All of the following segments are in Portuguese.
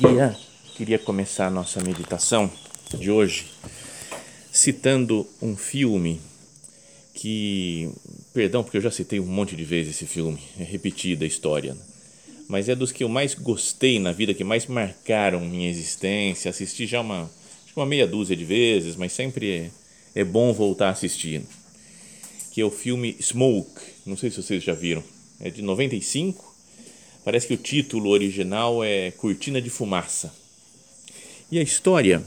Queria, queria começar a nossa meditação de hoje citando um filme que, perdão, porque eu já citei um monte de vezes esse filme, é repetida a história, né? mas é dos que eu mais gostei na vida, que mais marcaram minha existência. Assisti já uma, uma meia dúzia de vezes, mas sempre é, é bom voltar a assistir. Que é o filme Smoke, não sei se vocês já viram, é de 95 Parece que o título original é Cortina de Fumaça. E a história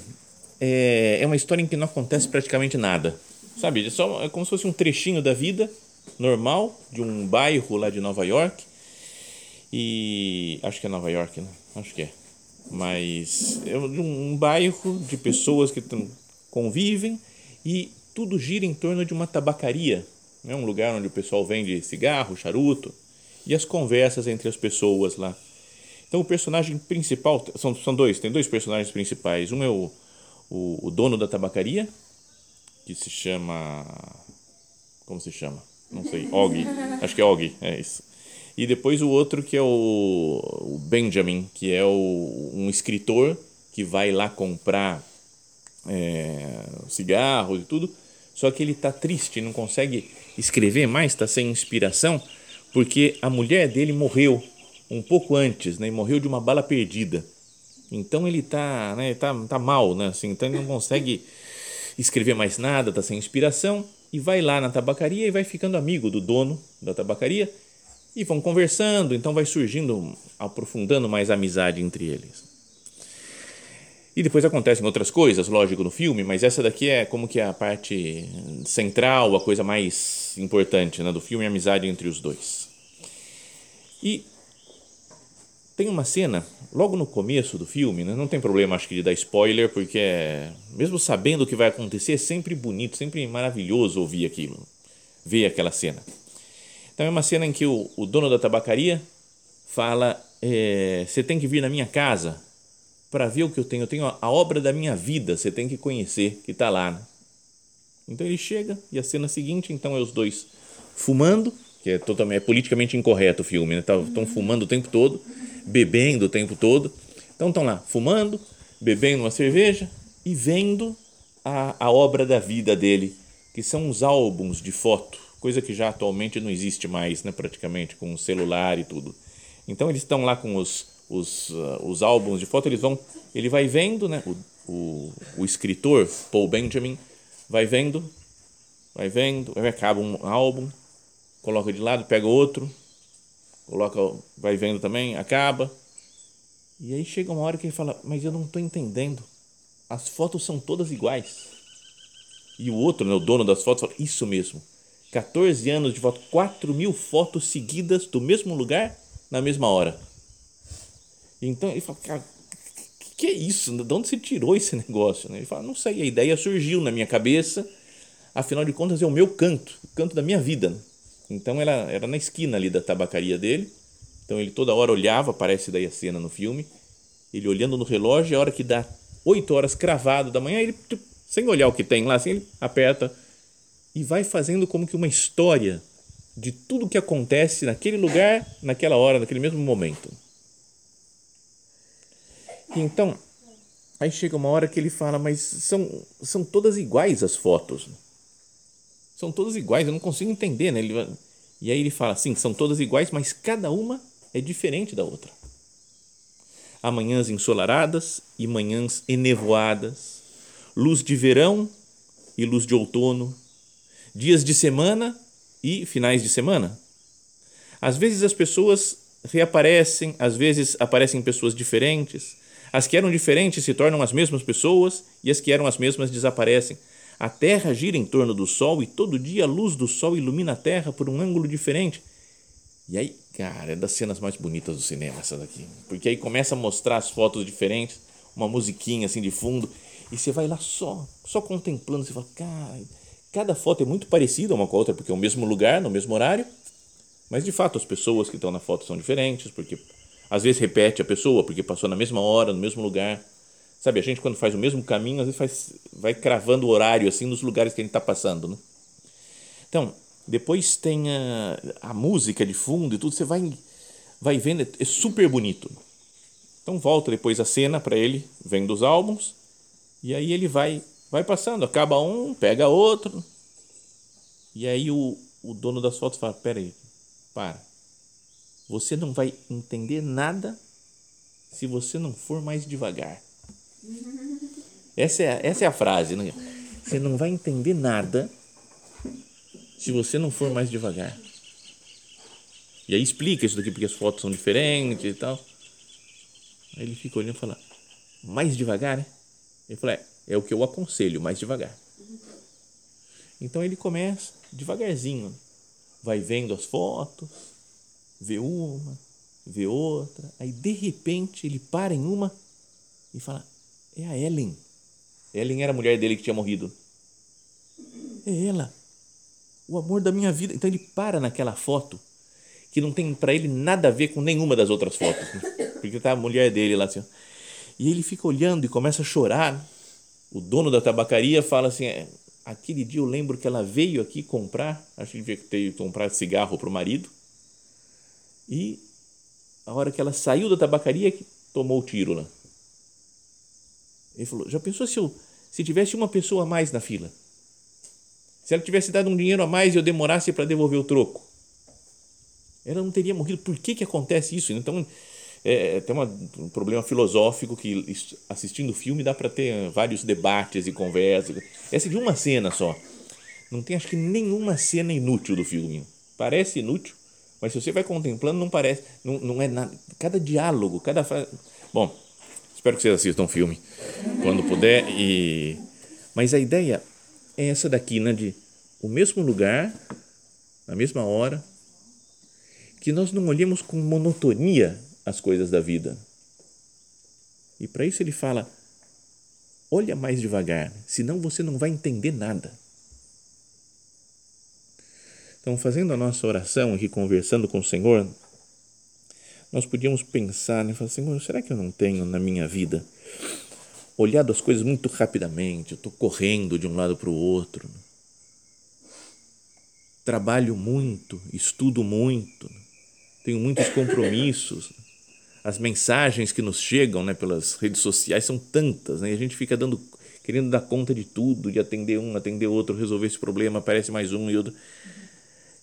é, é uma história em que não acontece praticamente nada. Sabe? É, só, é como se fosse um trechinho da vida normal de um bairro lá de Nova York. E acho que é Nova York, né? Acho que é. Mas é um bairro de pessoas que convivem e tudo gira em torno de uma tabacaria. É um lugar onde o pessoal vende cigarro, charuto e as conversas entre as pessoas lá. Então o personagem principal, são, são dois, tem dois personagens principais. Um é o, o, o dono da tabacaria, que se chama. Como se chama? Não sei, Og. Acho que é Og, é isso. E depois o outro que é o, o Benjamin, que é o, um escritor que vai lá comprar é, cigarros e tudo, só que ele está triste, não consegue escrever mais, está sem inspiração porque a mulher dele morreu um pouco antes, né? Morreu de uma bala perdida. Então ele tá, né, tá, tá mal, né? Assim, então ele não consegue escrever mais nada, tá sem inspiração e vai lá na tabacaria e vai ficando amigo do dono da tabacaria e vão conversando, então vai surgindo, aprofundando mais a amizade entre eles. E depois acontecem outras coisas, lógico, no filme, mas essa daqui é como que a parte central, a coisa mais importante né, do filme, a amizade entre os dois. E tem uma cena, logo no começo do filme, né, não tem problema, acho que, de dar spoiler, porque é, mesmo sabendo o que vai acontecer, é sempre bonito, sempre maravilhoso ouvir aquilo, ver aquela cena. Então é uma cena em que o, o dono da tabacaria fala: é, Você tem que vir na minha casa para ver o que eu tenho. Eu tenho a obra da minha vida, você tem que conhecer, que está lá. Né? Então ele chega e a cena seguinte, então é os dois fumando, que é totalmente é politicamente incorreto o filme, né? Estão fumando o tempo todo, bebendo o tempo todo. Então estão lá fumando, bebendo uma cerveja e vendo a, a obra da vida dele, que são os álbuns de foto, coisa que já atualmente não existe mais, né? praticamente, com o celular e tudo. Então eles estão lá com os os, uh, os álbuns de foto, eles vão, ele vai vendo, né? O, o, o escritor Paul Benjamin vai vendo, vai vendo, aí acaba um álbum, coloca de lado, pega outro, coloca, vai vendo também, acaba. E aí chega uma hora que ele fala, mas eu não estou entendendo. As fotos são todas iguais. E o outro, né, o dono das fotos, fala, isso mesmo. 14 anos de foto, 4 mil fotos seguidas do mesmo lugar na mesma hora. Então ele fala, cara, que, que é isso? De onde você tirou esse negócio? Ele fala, não sei, a ideia surgiu na minha cabeça, afinal de contas é o meu canto, o canto da minha vida. Então era, era na esquina ali da tabacaria dele, então ele toda hora olhava, aparece daí a cena no filme, ele olhando no relógio, a hora que dá 8 horas cravado da manhã, ele, sem olhar o que tem lá, assim, ele aperta e vai fazendo como que uma história de tudo que acontece naquele lugar, naquela hora, naquele mesmo momento. Então, aí chega uma hora que ele fala, mas são, são todas iguais as fotos. São todas iguais, eu não consigo entender, né? Ele, e aí ele fala, sim, são todas iguais, mas cada uma é diferente da outra. Há manhãs ensolaradas e manhãs enevoadas, luz de verão e luz de outono, dias de semana e finais de semana. Às vezes as pessoas reaparecem, às vezes aparecem pessoas diferentes, as que eram diferentes se tornam as mesmas pessoas e as que eram as mesmas desaparecem. A Terra gira em torno do Sol e todo dia a luz do Sol ilumina a Terra por um ângulo diferente. E aí, cara, é das cenas mais bonitas do cinema essa daqui. Porque aí começa a mostrar as fotos diferentes, uma musiquinha assim de fundo, e você vai lá só, só contemplando, você fala, cara, cada foto é muito parecida uma com a outra, porque é o mesmo lugar, no mesmo horário, mas de fato as pessoas que estão na foto são diferentes, porque às vezes repete a pessoa, porque passou na mesma hora, no mesmo lugar. Sabe, a gente quando faz o mesmo caminho, às vezes faz, vai cravando o horário assim nos lugares que a gente está passando, né? Então, depois tem a, a, música de fundo e tudo, você vai, vai vendo, é, é super bonito. Então volta depois a cena para ele, vendo os álbuns, e aí ele vai, vai passando, acaba um, pega outro, e aí o, o dono das fotos fala, peraí, para, você não vai entender nada se você não for mais devagar. Essa é, essa é a frase. Né? Você não vai entender nada se você não for mais devagar. E aí explica isso daqui, porque as fotos são diferentes e tal. Aí ele fica olhando e fala, mais devagar, né? Ele fala, é, é o que eu aconselho, mais devagar. Então ele começa devagarzinho, vai vendo as fotos, vê uma, vê outra, aí de repente ele para em uma e fala, é a Ellen. Ellen era a mulher dele que tinha morrido. É ela. O amor da minha vida. Então ele para naquela foto que não tem para ele nada a ver com nenhuma das outras fotos. Né? Porque tá a mulher dele lá assim. E ele fica olhando e começa a chorar. O dono da tabacaria fala assim: é, aquele dia eu lembro que ela veio aqui comprar, acho que devia ter comprado cigarro para o marido. E a hora que ela saiu da tabacaria que tomou o tiro lá. Ele falou: já pensou se, eu, se tivesse uma pessoa a mais na fila? Se ela tivesse dado um dinheiro a mais e eu demorasse para devolver o troco? Ela não teria morrido. Por que, que acontece isso? Então, é, tem uma, um problema filosófico que assistindo o filme dá para ter vários debates e conversas. Essa de uma cena só. Não tem, acho que, nenhuma cena inútil do filme. Parece inútil, mas se você vai contemplando, não parece. Não, não é nada. Cada diálogo, cada. Bom, Espero que vocês assistam o filme quando puder. E... Mas a ideia é essa daqui, né? De o mesmo lugar, na mesma hora, que nós não olhemos com monotonia as coisas da vida. E para isso ele fala: olha mais devagar, senão você não vai entender nada. Então, fazendo a nossa oração e conversando com o Senhor, nós podíamos pensar, né? Falar, Senhor, será que eu não tenho na minha vida olhado as coisas muito rapidamente? Eu estou correndo de um lado para o outro. Trabalho muito, estudo muito, tenho muitos compromissos. As mensagens que nos chegam né, pelas redes sociais são tantas, né? E a gente fica dando, querendo dar conta de tudo, de atender um, atender outro, resolver esse problema, aparece mais um e outro.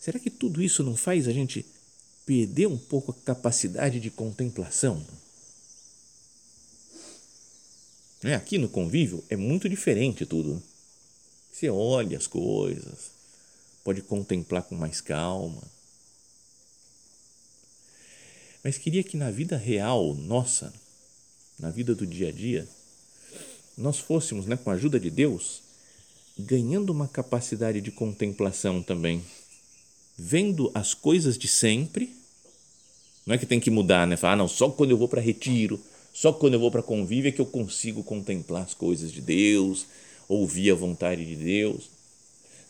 Será que tudo isso não faz a gente perder um pouco a capacidade de contemplação. É, aqui no convívio é muito diferente tudo. Você olha as coisas, pode contemplar com mais calma. Mas queria que na vida real nossa, na vida do dia a dia, nós fôssemos, né, com a ajuda de Deus, ganhando uma capacidade de contemplação também, vendo as coisas de sempre não é que tem que mudar, né? Falar, ah, não, só quando eu vou para retiro, só quando eu vou para convívio é que eu consigo contemplar as coisas de Deus, ouvir a vontade de Deus.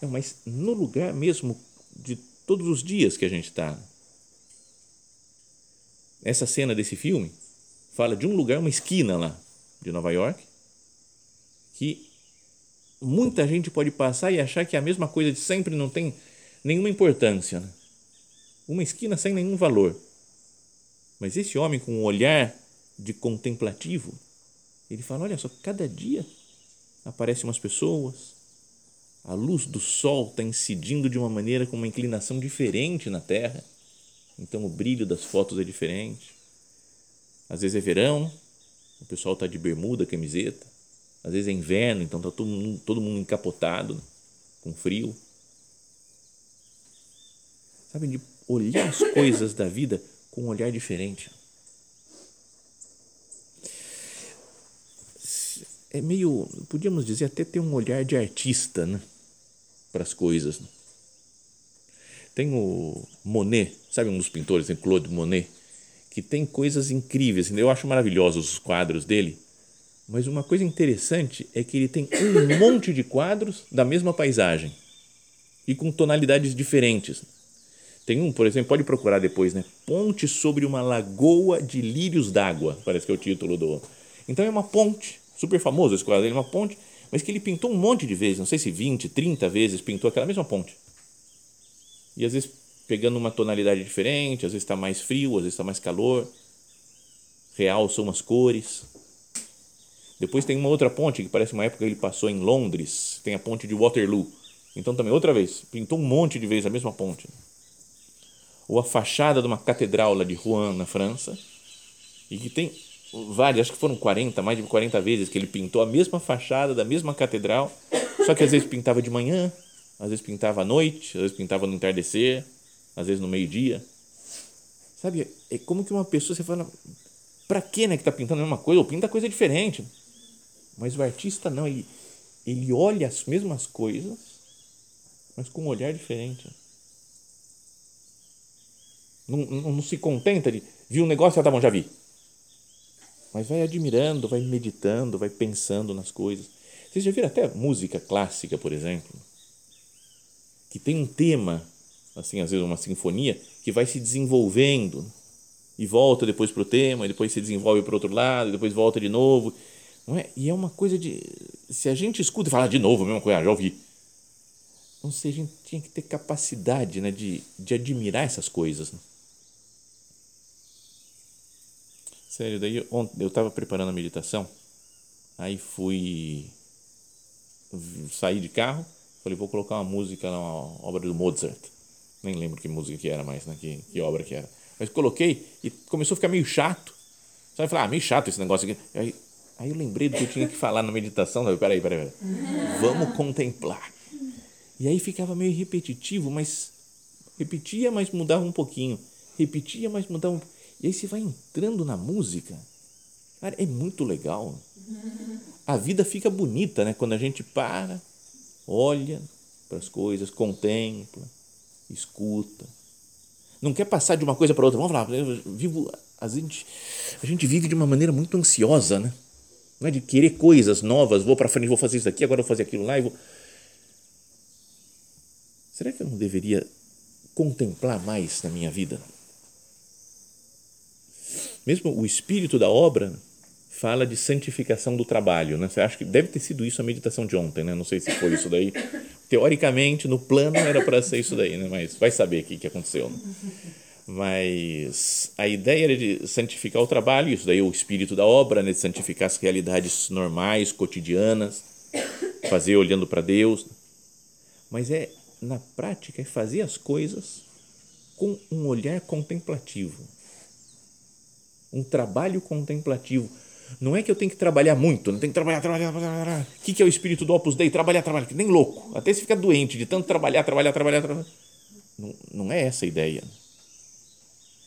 Não, mas no lugar mesmo de todos os dias que a gente está. Essa cena desse filme fala de um lugar, uma esquina lá de Nova York, que muita gente pode passar e achar que é a mesma coisa de sempre não tem nenhuma importância. Né? Uma esquina sem nenhum valor. Mas esse homem com um olhar de contemplativo, ele fala: olha só, cada dia aparecem umas pessoas, a luz do sol está incidindo de uma maneira com uma inclinação diferente na terra, então o brilho das fotos é diferente. Às vezes é verão, o pessoal está de bermuda, camiseta. Às vezes é inverno, então está todo mundo, todo mundo encapotado, né? com frio. Sabe, de olhar as coisas da vida com um olhar diferente. é meio, podíamos dizer, até ter um olhar de artista né, para as coisas. Né? Tem o Monet, sabe um dos pintores, tem Claude Monet, que tem coisas incríveis. Assim, eu acho maravilhosos os quadros dele, mas uma coisa interessante é que ele tem um monte de quadros da mesma paisagem e com tonalidades diferentes. Tem um, por exemplo, pode procurar depois, né? Ponte sobre uma lagoa de lírios d'água, parece que é o título do. Então é uma ponte, super famoso esse quadro, é uma ponte, mas que ele pintou um monte de vezes, não sei se 20, 30 vezes pintou aquela mesma ponte. E às vezes pegando uma tonalidade diferente, às vezes está mais frio, às vezes está mais calor, realça umas cores. Depois tem uma outra ponte que parece uma época que ele passou em Londres, tem a ponte de Waterloo. Então também outra vez, pintou um monte de vezes a mesma ponte ou a fachada de uma catedral lá de Rouen, na França, e que tem várias, acho que foram 40, mais de 40 vezes que ele pintou a mesma fachada da mesma catedral, só que às vezes pintava de manhã, às vezes pintava à noite, às vezes pintava no entardecer, às vezes no meio-dia. Sabe, é como que uma pessoa, você fala, para que né, que está pintando a mesma coisa, ou pinta coisa diferente. Mas o artista não, ele, ele olha as mesmas coisas, mas com um olhar diferente. Não, não, não se contenta de viu um negócio, ah, tá bom, já vi. Mas vai admirando, vai meditando, vai pensando nas coisas. Vocês já viram até música clássica, por exemplo, que tem um tema, assim, às vezes uma sinfonia, que vai se desenvolvendo e volta depois para o tema, e depois se desenvolve para o outro lado, e depois volta de novo. Não é? E é uma coisa de. Se a gente escuta e fala de novo a mesma coisa, ah, já ouvi. Não sei, a gente tinha que ter capacidade né, de, de admirar essas coisas. Né? Sério, daí ontem eu estava preparando a meditação, aí fui sair de carro, falei, vou colocar uma música na obra do Mozart. Nem lembro que música que era mais, né? que, que obra que era. Mas coloquei e começou a ficar meio chato. Sabe, falar, ah, meio chato esse negócio aqui. Aí, aí eu lembrei do que eu tinha que falar na meditação. Sabe? Peraí, peraí, peraí. Vamos contemplar. E aí ficava meio repetitivo, mas repetia, mas mudava um pouquinho. Repetia, mas mudava um pouquinho e aí você vai entrando na música. Cara, é muito legal. A vida fica bonita, né? Quando a gente para, olha para as coisas, contempla, escuta. Não quer passar de uma coisa para outra. Vamos lá, eu vivo, a gente, a gente vive de uma maneira muito ansiosa, né? Não é de querer coisas novas, vou para frente, vou fazer isso aqui, agora vou fazer aquilo lá e vou. Será que eu não deveria contemplar mais na minha vida? Mesmo o espírito da obra fala de santificação do trabalho, né? Você acha que deve ter sido isso a meditação de ontem, né? Não sei se foi isso daí. Teoricamente, no plano era para ser isso daí, né? Mas vai saber o que, que aconteceu. Né? Mas a ideia era de santificar o trabalho, isso daí é o espírito da obra, né? De santificar as realidades normais, cotidianas, fazer olhando para Deus. Mas é, na prática, é fazer as coisas com um olhar contemplativo um trabalho contemplativo. Não é que eu tenho que trabalhar muito, não tenho que trabalhar, trabalhar, trabalhar. O que é o espírito do Opus Dei? Trabalhar, trabalhar, nem louco. Até se fica doente de tanto trabalhar, trabalhar, trabalhar, trabalhar. Não, não é essa a ideia.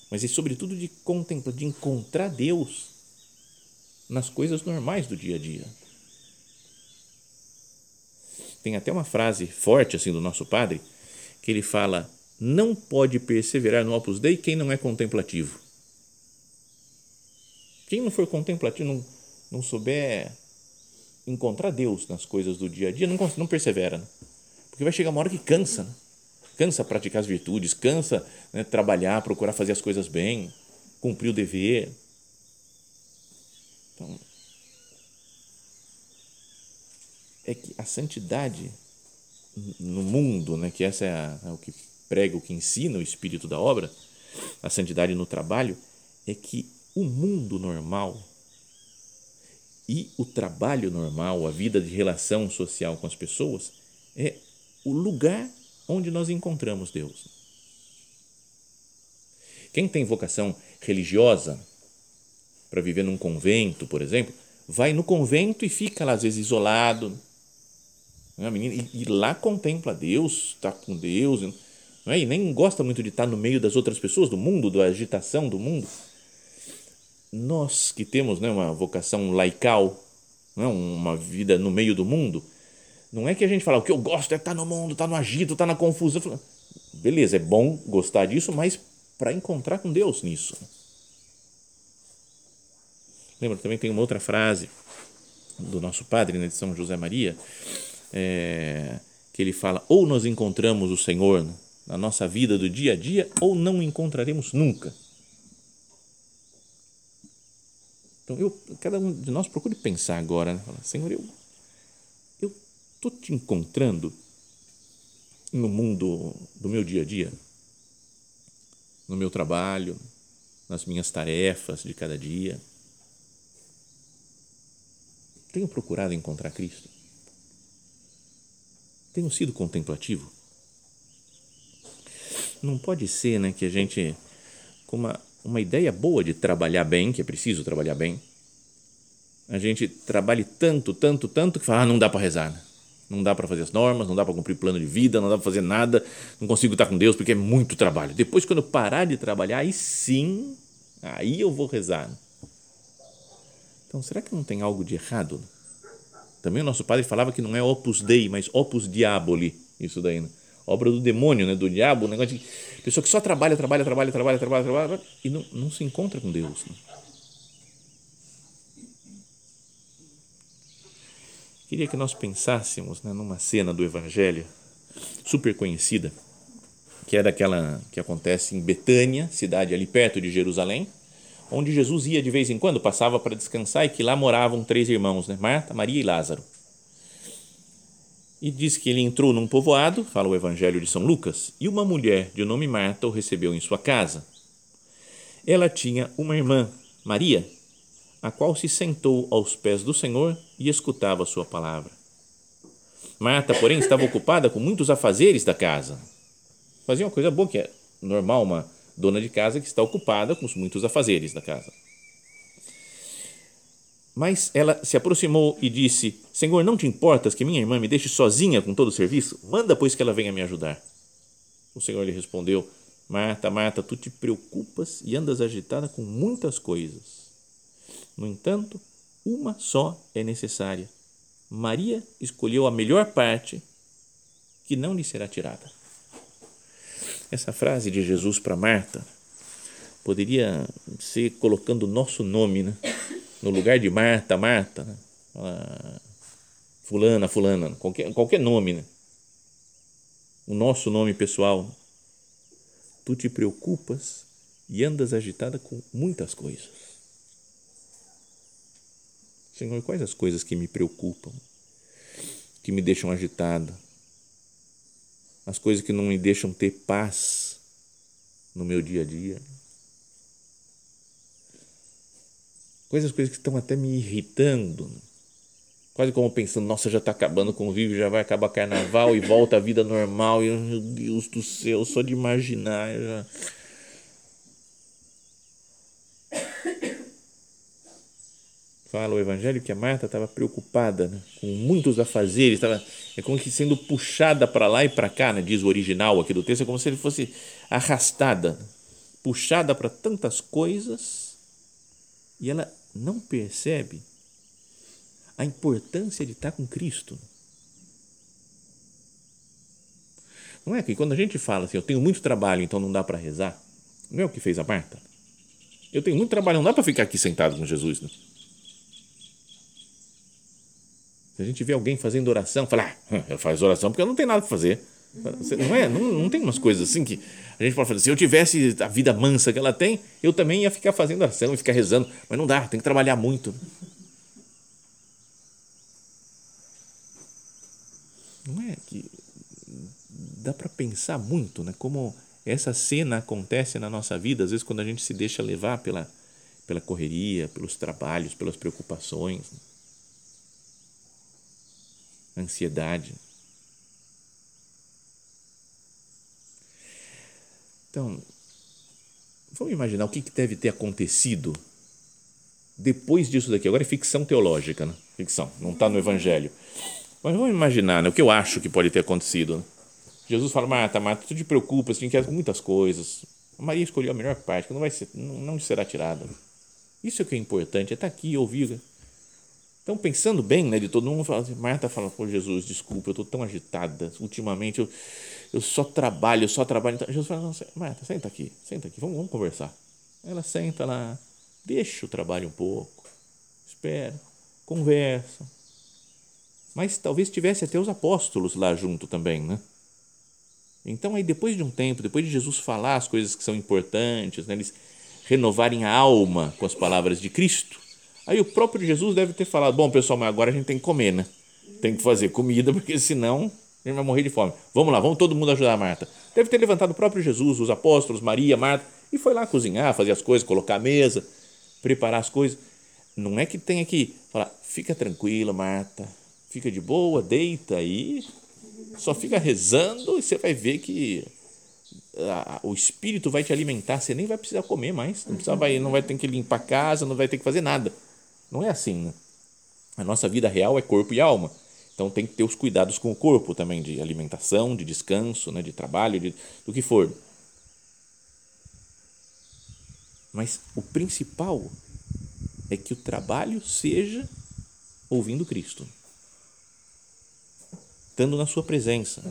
Mas é sobretudo de contemplar, de encontrar Deus nas coisas normais do dia a dia. Tem até uma frase forte assim do nosso padre, que ele fala: não pode perseverar no Opus Dei quem não é contemplativo. Quem não for contemplativo, não, não souber encontrar Deus nas coisas do dia a dia, não, não persevera. Né? Porque vai chegar uma hora que cansa. Né? Cansa praticar as virtudes, cansa né, trabalhar, procurar fazer as coisas bem, cumprir o dever. Então, é que a santidade no mundo, né, que essa é, a, é o que prega, o que ensina o espírito da obra, a santidade no trabalho, é que o mundo normal e o trabalho normal, a vida de relação social com as pessoas, é o lugar onde nós encontramos Deus. Quem tem vocação religiosa para viver num convento, por exemplo, vai no convento e fica lá, às vezes, isolado. Né, menina, e, e lá contempla Deus, está com Deus, não é? e nem gosta muito de estar no meio das outras pessoas, do mundo, da agitação do mundo nós que temos né, uma vocação laical, não é uma vida no meio do mundo. Não é que a gente fala o que eu gosto é estar tá no mundo, estar tá no agito, estar tá na confusão. Beleza, é bom gostar disso, mas para encontrar com Deus nisso. Lembra, também tem uma outra frase do nosso padre, né, de São José Maria, é, que ele fala: ou nós encontramos o Senhor na nossa vida do dia a dia, ou não encontraremos nunca. Então, eu, cada um de nós procure pensar agora, né? Senhor, eu estou te encontrando no mundo do meu dia a dia, no meu trabalho, nas minhas tarefas de cada dia. Tenho procurado encontrar Cristo? Tenho sido contemplativo? Não pode ser né, que a gente, com uma uma ideia boa de trabalhar bem, que é preciso trabalhar bem, a gente trabalhe tanto, tanto, tanto que fala, ah, não dá para rezar, né? não dá para fazer as normas, não dá para cumprir plano de vida, não dá para fazer nada, não consigo estar com Deus porque é muito trabalho. Depois, quando eu parar de trabalhar, aí sim, aí eu vou rezar. Então, será que não tem algo de errado? Também o nosso padre falava que não é opus dei, mas opus diaboli, isso daí, né? Obra do demônio, né? do diabo, um negócio de pessoa que só trabalha, trabalha, trabalha, trabalha, trabalha, trabalha e não, não se encontra com Deus. Né? Queria que nós pensássemos né, numa cena do Evangelho super conhecida, que é daquela que acontece em Betânia, cidade ali perto de Jerusalém, onde Jesus ia de vez em quando, passava para descansar e que lá moravam três irmãos, né? Marta, Maria e Lázaro e diz que ele entrou num povoado, fala o Evangelho de São Lucas, e uma mulher de nome Marta o recebeu em sua casa. Ela tinha uma irmã, Maria, a qual se sentou aos pés do Senhor e escutava sua palavra. Marta, porém, estava ocupada com muitos afazeres da casa. Fazia uma coisa boa, que é normal uma dona de casa que está ocupada com muitos afazeres da casa. Mas ela se aproximou e disse: Senhor, não te importas que minha irmã me deixe sozinha com todo o serviço? Manda, pois, que ela venha me ajudar. O Senhor lhe respondeu: Marta, Marta, tu te preocupas e andas agitada com muitas coisas. No entanto, uma só é necessária. Maria escolheu a melhor parte, que não lhe será tirada. Essa frase de Jesus para Marta poderia ser colocando o nosso nome, né? No lugar de Marta, Marta, né? fulana, fulana, qualquer, qualquer nome, né? o nosso nome pessoal. Tu te preocupas e andas agitada com muitas coisas. Senhor, quais as coisas que me preocupam, que me deixam agitada? As coisas que não me deixam ter paz no meu dia a dia? Coisas, coisas que estão até me irritando. Quase como pensando, nossa, já está acabando o convívio, já vai acabar carnaval e volta a vida normal. E eu, meu Deus do céu, só de imaginar. Já... Fala o Evangelho que a Marta estava preocupada né, com muitos afazeres, estava é como que sendo puxada para lá e para cá, né, diz o original aqui do texto, é como se ele fosse arrastada, puxada para tantas coisas e ela não percebe a importância de estar com Cristo. Não é que quando a gente fala assim, eu tenho muito trabalho, então não dá para rezar, não é o que fez a Marta? Eu tenho muito trabalho, não dá para ficar aqui sentado com Jesus. Né? Se a gente vê alguém fazendo oração, fala, ah, faz oração porque eu não tenho nada para fazer. Não é? Não, não tem umas coisas assim que a gente pode fazer. Se eu tivesse a vida mansa que ela tem, eu também ia ficar fazendo oração e ficar rezando. Mas não dá, tem que trabalhar muito. Não é que dá para pensar muito, né? Como essa cena acontece na nossa vida, às vezes quando a gente se deixa levar pela, pela correria, pelos trabalhos, pelas preocupações, ansiedade. Então, vamos imaginar o que, deve ter acontecido depois disso daqui. Agora é ficção teológica, né? Ficção, não está no Evangelho. Mas vamos imaginar né, o que eu acho que pode ter acontecido. Né? Jesus fala, Marta, Marta, tu te preocupas, tu inquietas com muitas coisas. A Maria escolheu a melhor parte, que não, vai ser, não, não será tirada. Isso é o que é importante, é estar tá aqui ouvir. Então, pensando bem, né, de todo mundo, assim, Marta fala, pô, Jesus, desculpa, eu estou tão agitada, ultimamente eu, eu só trabalho, eu só trabalho. Então, Jesus fala, não, Marta, senta aqui, senta aqui, vamos, vamos conversar. Ela senta lá, deixa o trabalho um pouco, espera, conversa. Mas talvez tivesse até os apóstolos lá junto também, né? Então, aí depois de um tempo, depois de Jesus falar as coisas que são importantes, né, eles renovarem a alma com as palavras de Cristo, aí o próprio Jesus deve ter falado: Bom, pessoal, mas agora a gente tem que comer, né? Tem que fazer comida, porque senão a gente vai morrer de fome. Vamos lá, vamos todo mundo ajudar a Marta. Deve ter levantado o próprio Jesus, os apóstolos, Maria, Marta, e foi lá cozinhar, fazer as coisas, colocar a mesa, preparar as coisas. Não é que tenha que falar: Fica tranquila, Marta, fica de boa, deita aí só fica rezando e você vai ver que a, o espírito vai te alimentar, você nem vai precisar comer mais, não, precisa, vai, não vai ter que limpar a casa, não vai ter que fazer nada. Não é assim, né? A nossa vida real é corpo e alma. Então tem que ter os cuidados com o corpo também, de alimentação, de descanso, né, de trabalho, de, do que for. Mas o principal é que o trabalho seja ouvindo Cristo estando na Sua presença.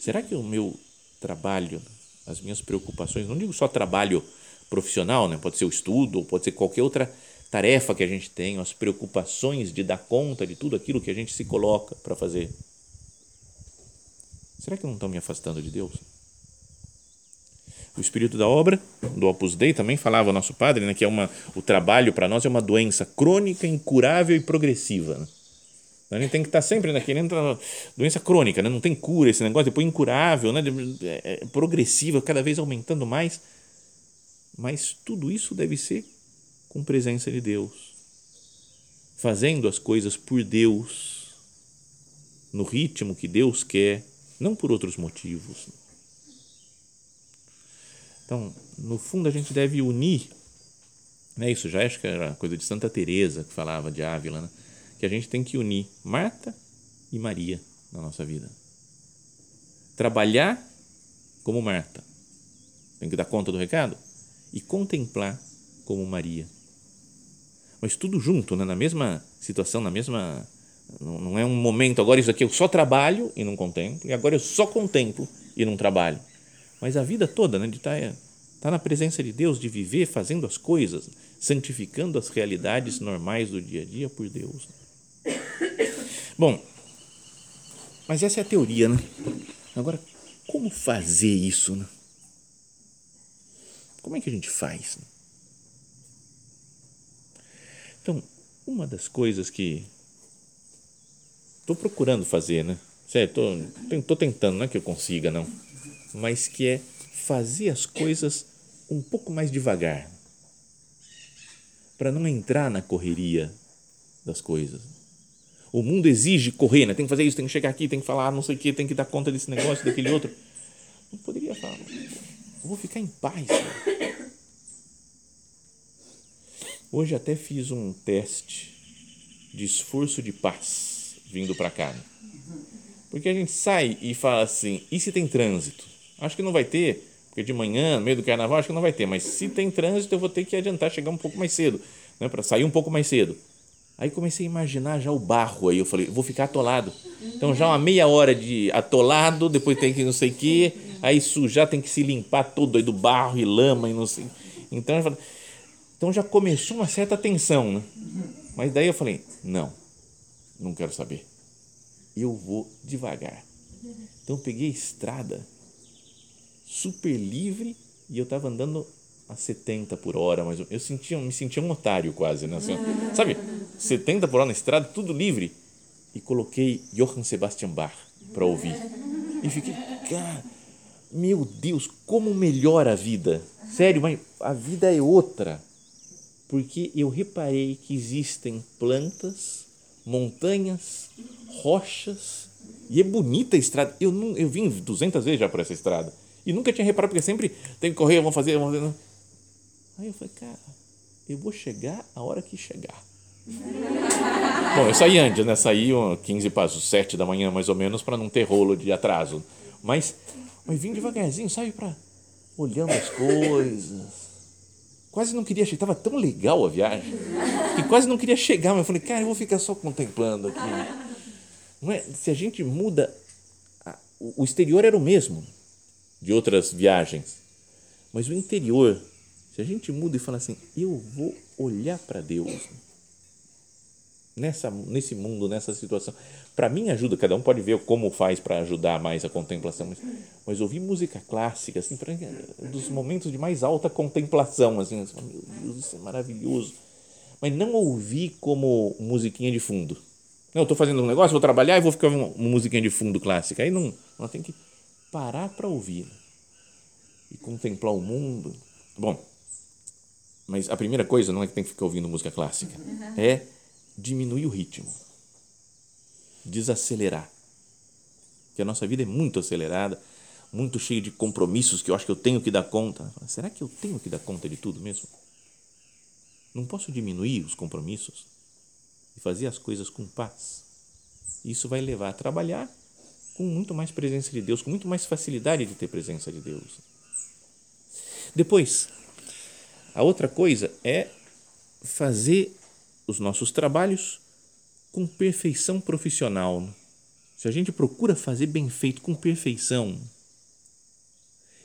Será que o meu trabalho, as minhas preocupações, não digo só trabalho profissional, né? pode ser o estudo, pode ser qualquer outra tarefa que a gente tem, as preocupações de dar conta de tudo aquilo que a gente se coloca para fazer. Será que eu não estou me afastando de Deus? O espírito da obra, do Opus Dei, também falava o nosso padre, né, que é uma, o trabalho para nós é uma doença crônica, incurável e progressiva. Né? A gente tem que estar sempre né, querendo doença crônica, né? não tem cura esse negócio, depois incurável, né? é, é progressiva, cada vez aumentando mais. Mas tudo isso deve ser com presença de Deus, fazendo as coisas por Deus, no ritmo que Deus quer, não por outros motivos. Então, no fundo, a gente deve unir, né? isso já acho que era coisa de Santa Teresa que falava de Ávila, né? que a gente tem que unir Marta e Maria na nossa vida. Trabalhar como Marta, tem que dar conta do recado, e contemplar como Maria. Mas tudo junto, né? na mesma situação, na mesma. Não é um momento, agora isso aqui eu só trabalho e não contemplo, e agora eu só contemplo e não trabalho. Mas a vida toda, né? de estar tá, tá na presença de Deus, de viver fazendo as coisas, santificando as realidades normais do dia a dia por Deus. Bom, mas essa é a teoria, né? Agora, como fazer isso, né? Como é que a gente faz? Né? Então, uma das coisas que estou procurando fazer, né? Certo? Estou tentando, não é que eu consiga, não. Mas que é fazer as coisas um pouco mais devagar. Para não entrar na correria das coisas o mundo exige correr, né? tem que fazer isso, tem que chegar aqui, tem que falar não sei o que, tem que dar conta desse negócio, daquele outro. Não poderia falar, vou ficar em paz. Cara. Hoje até fiz um teste de esforço de paz vindo para cá. Né? Porque a gente sai e fala assim, e se tem trânsito? Acho que não vai ter, porque de manhã, no meio do carnaval, acho que não vai ter, mas se tem trânsito eu vou ter que adiantar, chegar um pouco mais cedo, né, para sair um pouco mais cedo. Aí comecei a imaginar já o barro aí, eu falei, vou ficar atolado. Então já uma meia hora de atolado, depois tem que não sei o quê, aí sujar, tem que se limpar todo aí do barro e lama e não sei. Então, falei, então já começou uma certa tensão, né? Mas daí eu falei, não, não quero saber. Eu vou devagar. Então eu peguei a estrada super livre e eu estava andando a 70 por hora, mas eu sentia, me sentia um otário quase, né? Assim, sabe, 70 por hora na estrada, tudo livre. E coloquei Johann Sebastian Bach para ouvir. E fiquei, cara, meu Deus, como melhora a vida. Sério, mas a vida é outra. Porque eu reparei que existem plantas, montanhas, rochas, e é bonita a estrada. Eu, não, eu vim 200 vezes já por essa estrada. E nunca tinha reparado, porque sempre tem que correr, vamos fazer, vamos fazer. Aí eu falei, cara, eu vou chegar a hora que chegar. Bom, eu saí antes, né? Saí 15 passos, 7 da manhã mais ou menos, para não ter rolo de atraso. Mas, mas vim devagarzinho, sabe, para olhando as coisas, quase não queria chegar, estava tão legal a viagem, que quase não queria chegar, mas eu falei, cara, eu vou ficar só contemplando aqui. Não é? Se a gente muda, o exterior era o mesmo de outras viagens, mas o interior, se a gente muda e fala assim, eu vou olhar para Deus nessa, nesse mundo, nessa situação. Para mim ajuda, cada um pode ver como faz para ajudar mais a contemplação, mas, mas ouvir música clássica, assim, pra, dos momentos de mais alta contemplação, assim, assim, meu Deus, isso é maravilhoso. Mas não ouvir como musiquinha de fundo. Não, eu estou fazendo um negócio, vou trabalhar e vou ficar uma, uma musiquinha de fundo clássica. Aí não, não tem que parar para ouvir e contemplar o mundo. Bom, mas a primeira coisa não é que tem que ficar ouvindo música clássica, é diminuir o ritmo, desacelerar. Que a nossa vida é muito acelerada, muito cheia de compromissos que eu acho que eu tenho que dar conta. Será que eu tenho que dar conta de tudo mesmo? Não posso diminuir os compromissos e fazer as coisas com paz. Isso vai levar a trabalhar com muito mais presença de Deus, com muito mais facilidade de ter presença de Deus. Depois, a outra coisa é fazer os nossos trabalhos com perfeição profissional. Se a gente procura fazer bem feito com perfeição,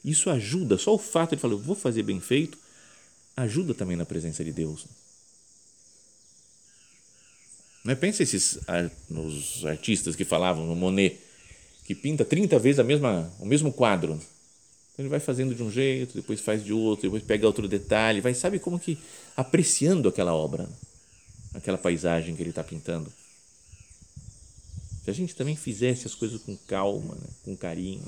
isso ajuda, só o fato de falar, eu vou fazer bem feito, ajuda também na presença de Deus. Não é? Pensa esses nos artistas que falavam no Monet, que pinta 30 vezes a mesma, o mesmo quadro. Ele vai fazendo de um jeito, depois faz de outro, depois pega outro detalhe, vai, sabe como que apreciando aquela obra aquela paisagem que ele está pintando. Se a gente também fizesse as coisas com calma, né? com carinho.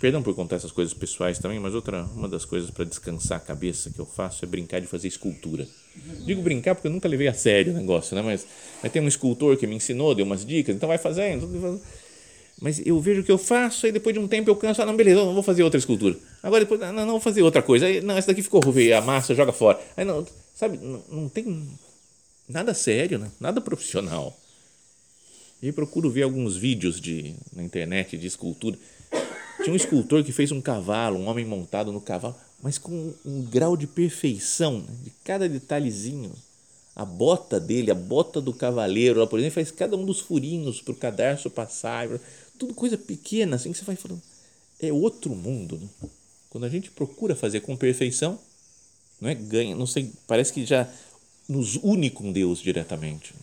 Perdão por contar essas coisas pessoais também, mas outra uma das coisas para descansar a cabeça que eu faço é brincar de fazer escultura. Digo brincar porque eu nunca levei a sério o negócio, né? Mas, mas tem um escultor que me ensinou, deu umas dicas, então vai fazendo. Mas eu vejo o que eu faço, aí depois de um tempo eu canso, ah, não, beleza, não vou fazer outra escultura. Agora depois, não, não, vou fazer outra coisa. Aí, não, essa daqui ficou ruim, a massa joga fora. Aí não, Sabe, não, não tem nada sério, né? nada profissional. E procuro ver alguns vídeos de, na internet de escultura. Tinha um escultor que fez um cavalo, um homem montado no cavalo, mas com um grau de perfeição, né? de cada detalhezinho. A bota dele, a bota do cavaleiro, lá, por exemplo, faz cada um dos furinhos para o cadarço passar, tudo coisa pequena, assim que você vai falando. É outro mundo. Né? Quando a gente procura fazer com perfeição, não é ganha, não sei, parece que já nos une com Deus diretamente.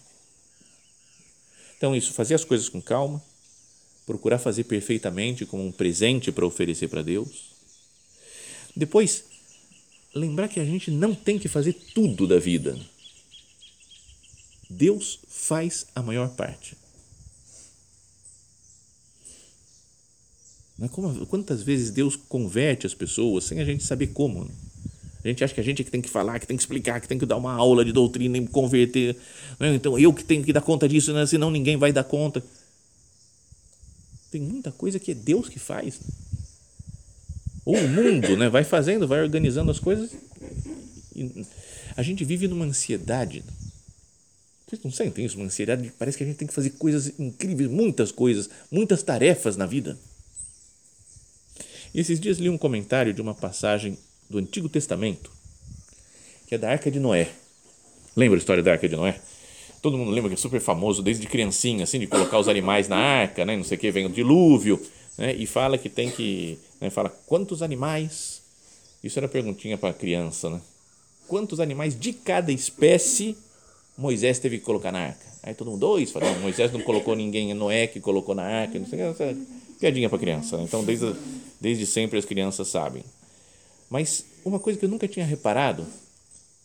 Então isso, fazer as coisas com calma, procurar fazer perfeitamente como um presente para oferecer para Deus. Depois, lembrar que a gente não tem que fazer tudo da vida. Deus faz a maior parte. Quantas vezes Deus converte as pessoas sem a gente saber como? Né? A gente acha que a gente é que tem que falar, que tem que explicar, que tem que dar uma aula de doutrina e converter. Né? Então eu que tenho que dar conta disso, né? senão ninguém vai dar conta. Tem muita coisa que é Deus que faz. Ou o mundo né? vai fazendo, vai organizando as coisas. A gente vive numa ansiedade. Vocês não sentem isso? Uma ansiedade. Parece que a gente tem que fazer coisas incríveis, muitas coisas, muitas tarefas na vida. E esses dias li um comentário de uma passagem do Antigo Testamento, que é da Arca de Noé. Lembra a história da Arca de Noé? Todo mundo lembra que é super famoso desde criancinha, assim, de colocar os animais na arca, né? Não sei o que, vem o dilúvio, né? E fala que tem que, né? fala quantos animais? Isso era perguntinha para criança, né? Quantos animais de cada espécie Moisés teve que colocar na arca? Aí todo mundo, dois, fala, não, Moisés não colocou ninguém, é Noé que colocou na arca, não sei o que, piadinha para criança. Né? Então, desde, desde sempre as crianças sabem. Mas uma coisa que eu nunca tinha reparado,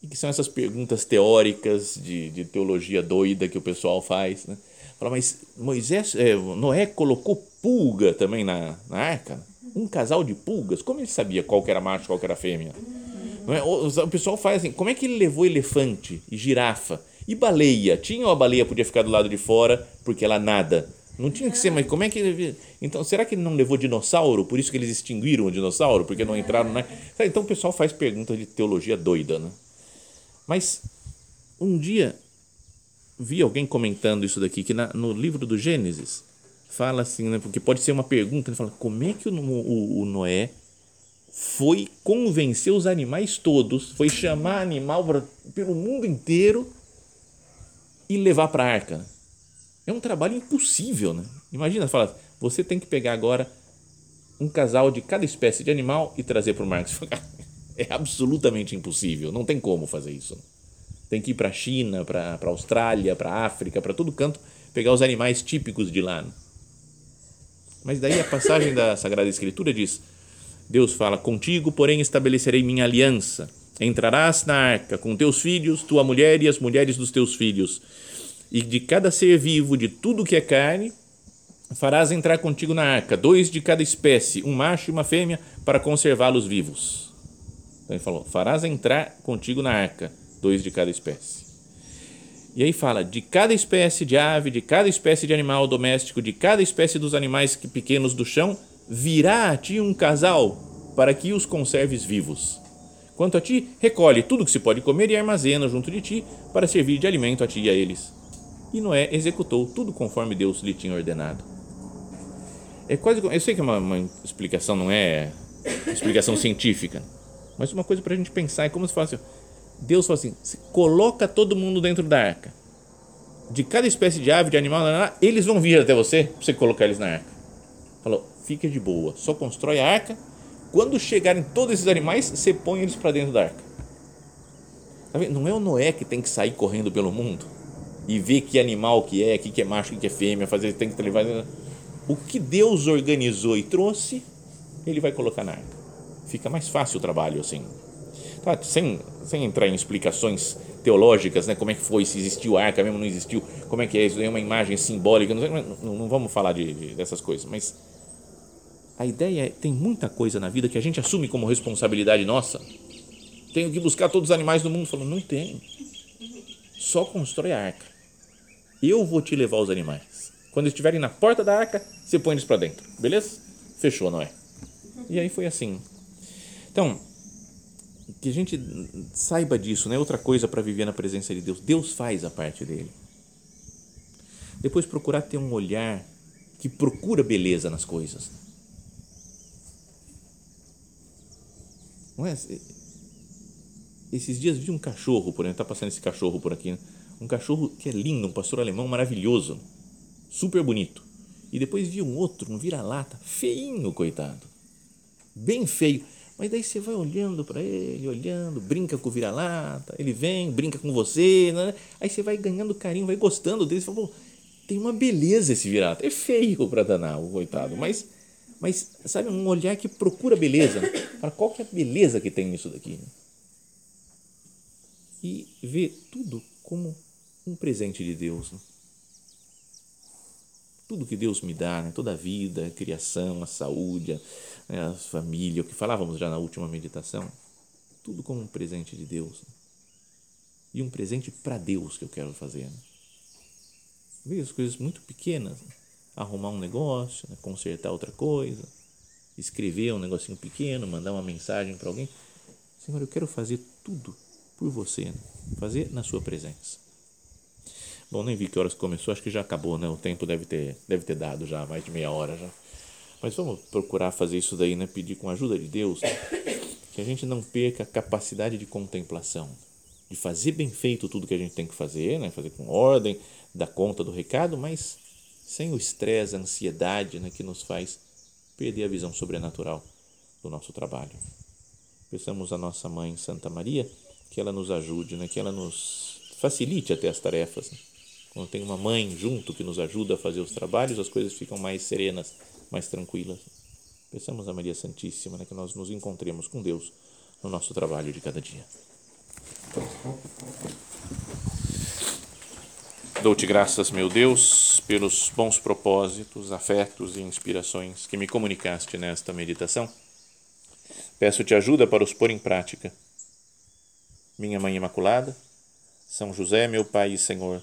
e que são essas perguntas teóricas de, de teologia doida que o pessoal faz, né? Fala, mas Moisés, é, Noé colocou pulga também na, na arca? Um casal de pulgas? Como ele sabia qual que era macho, qual que era fêmea? É? O, pessoal faz assim, como é que ele levou elefante e girafa? E baleia? Tinha ou a baleia podia ficar do lado de fora porque ela nada? Não tinha que ser, mas como é que ele. Então, será que ele não levou dinossauro? Por isso que eles extinguiram o dinossauro? Porque não entraram, né? Então o pessoal faz perguntas de teologia doida, né? Mas um dia vi alguém comentando isso daqui, que na, no livro do Gênesis fala assim, né? Porque pode ser uma pergunta, ele fala, como é que o, o, o Noé foi convencer os animais todos, foi chamar animal pra, pelo mundo inteiro e levar para a arca. É um trabalho impossível, né? Imagina, fala, você tem que pegar agora um casal de cada espécie de animal e trazer para o mar. É absolutamente impossível, não tem como fazer isso. Tem que ir para a China, para a Austrália, para a África, para todo canto, pegar os animais típicos de lá. Né? Mas daí a passagem da Sagrada Escritura diz: Deus fala: Contigo, porém, estabelecerei minha aliança. Entrarás na arca com teus filhos, tua mulher e as mulheres dos teus filhos. E de cada ser vivo, de tudo que é carne, farás entrar contigo na arca, dois de cada espécie, um macho e uma fêmea, para conservá-los vivos. Então ele falou: Farás entrar contigo na arca, dois de cada espécie. E aí fala: de cada espécie de ave, de cada espécie de animal doméstico, de cada espécie dos animais pequenos do chão, virá a ti um casal para que os conserves vivos. Quanto a ti, recolhe tudo que se pode comer e armazena junto de ti para servir de alimento a ti e a eles. E Noé executou tudo conforme Deus lhe tinha ordenado. É quase, eu sei que é uma, uma explicação, não é explicação científica, mas uma coisa para a gente pensar é como se fosse Deus falou assim: coloca todo mundo dentro da arca. De cada espécie de ave, de animal, eles vão vir até você para você colocar eles na arca. Falou: fica de boa, só constrói a arca. Quando chegarem todos esses animais, você põe eles para dentro da arca. Tá Não é o Noé que tem que sair correndo pelo mundo e ver que animal que é, que é macho, que é fêmea, fazer tem que levar. O que Deus organizou e trouxe, ele vai colocar na arca. Fica mais fácil o trabalho assim. Tá, sem, sem entrar em explicações teológicas, né, como é que foi, se existiu arca mesmo, não existiu, como é que é isso, é uma imagem simbólica, não, não, não vamos falar de, de, dessas coisas, mas a ideia é, tem muita coisa na vida que a gente assume como responsabilidade nossa, tenho que buscar todos os animais do mundo, falando, não tem, só constrói a arca, eu vou te levar os animais, quando estiverem na porta da arca, você põe eles para dentro, beleza? Fechou, não é? E aí foi assim. Então, que a gente saiba disso, né? Outra coisa para viver na presença de Deus. Deus faz a parte dele. Depois procurar ter um olhar que procura beleza nas coisas. Não é? Esses dias vi um cachorro, por exemplo, está passando esse cachorro por aqui, né? Um cachorro que é lindo, um pastor alemão maravilhoso, super bonito. E depois vi um outro, um vira-lata, feinho, coitado, bem feio mas daí você vai olhando para ele, olhando, brinca com o vira-lata, ele vem, brinca com você, né? aí você vai ganhando carinho, vai gostando dele, você fala, tem uma beleza esse vira-lata. É feio para danar, o coitado, mas, mas sabe, um olhar que procura beleza. Para qual que é a beleza que tem nisso daqui? E ver tudo como um presente de Deus. Né? tudo que Deus me dá, né? toda a vida, a criação, a saúde, né? a família, o que falávamos já na última meditação, tudo como um presente de Deus. Né? E um presente para Deus que eu quero fazer. Né? Ver as coisas muito pequenas, né? arrumar um negócio, consertar outra coisa, escrever um negocinho pequeno, mandar uma mensagem para alguém. Senhor, eu quero fazer tudo por você, fazer na sua presença. Bom, nem vi que horas começou, acho que já acabou, né? O tempo deve ter, deve ter dado já, mais de meia hora já. Mas vamos procurar fazer isso daí, né? Pedir com a ajuda de Deus que a gente não perca a capacidade de contemplação, de fazer bem feito tudo que a gente tem que fazer, né? Fazer com ordem, dar conta do recado, mas sem o estresse, a ansiedade, né? Que nos faz perder a visão sobrenatural do nosso trabalho. Peçamos a nossa mãe Santa Maria que ela nos ajude, né? Que ela nos facilite até as tarefas. Né? Quando tem uma mãe junto que nos ajuda a fazer os trabalhos, as coisas ficam mais serenas, mais tranquilas. Peçamos a Maria Santíssima né, que nós nos encontremos com Deus no nosso trabalho de cada dia. Dou-te graças, meu Deus, pelos bons propósitos, afetos e inspirações que me comunicaste nesta meditação. Peço-te ajuda para os pôr em prática. Minha Mãe Imaculada, São José, meu Pai e Senhor,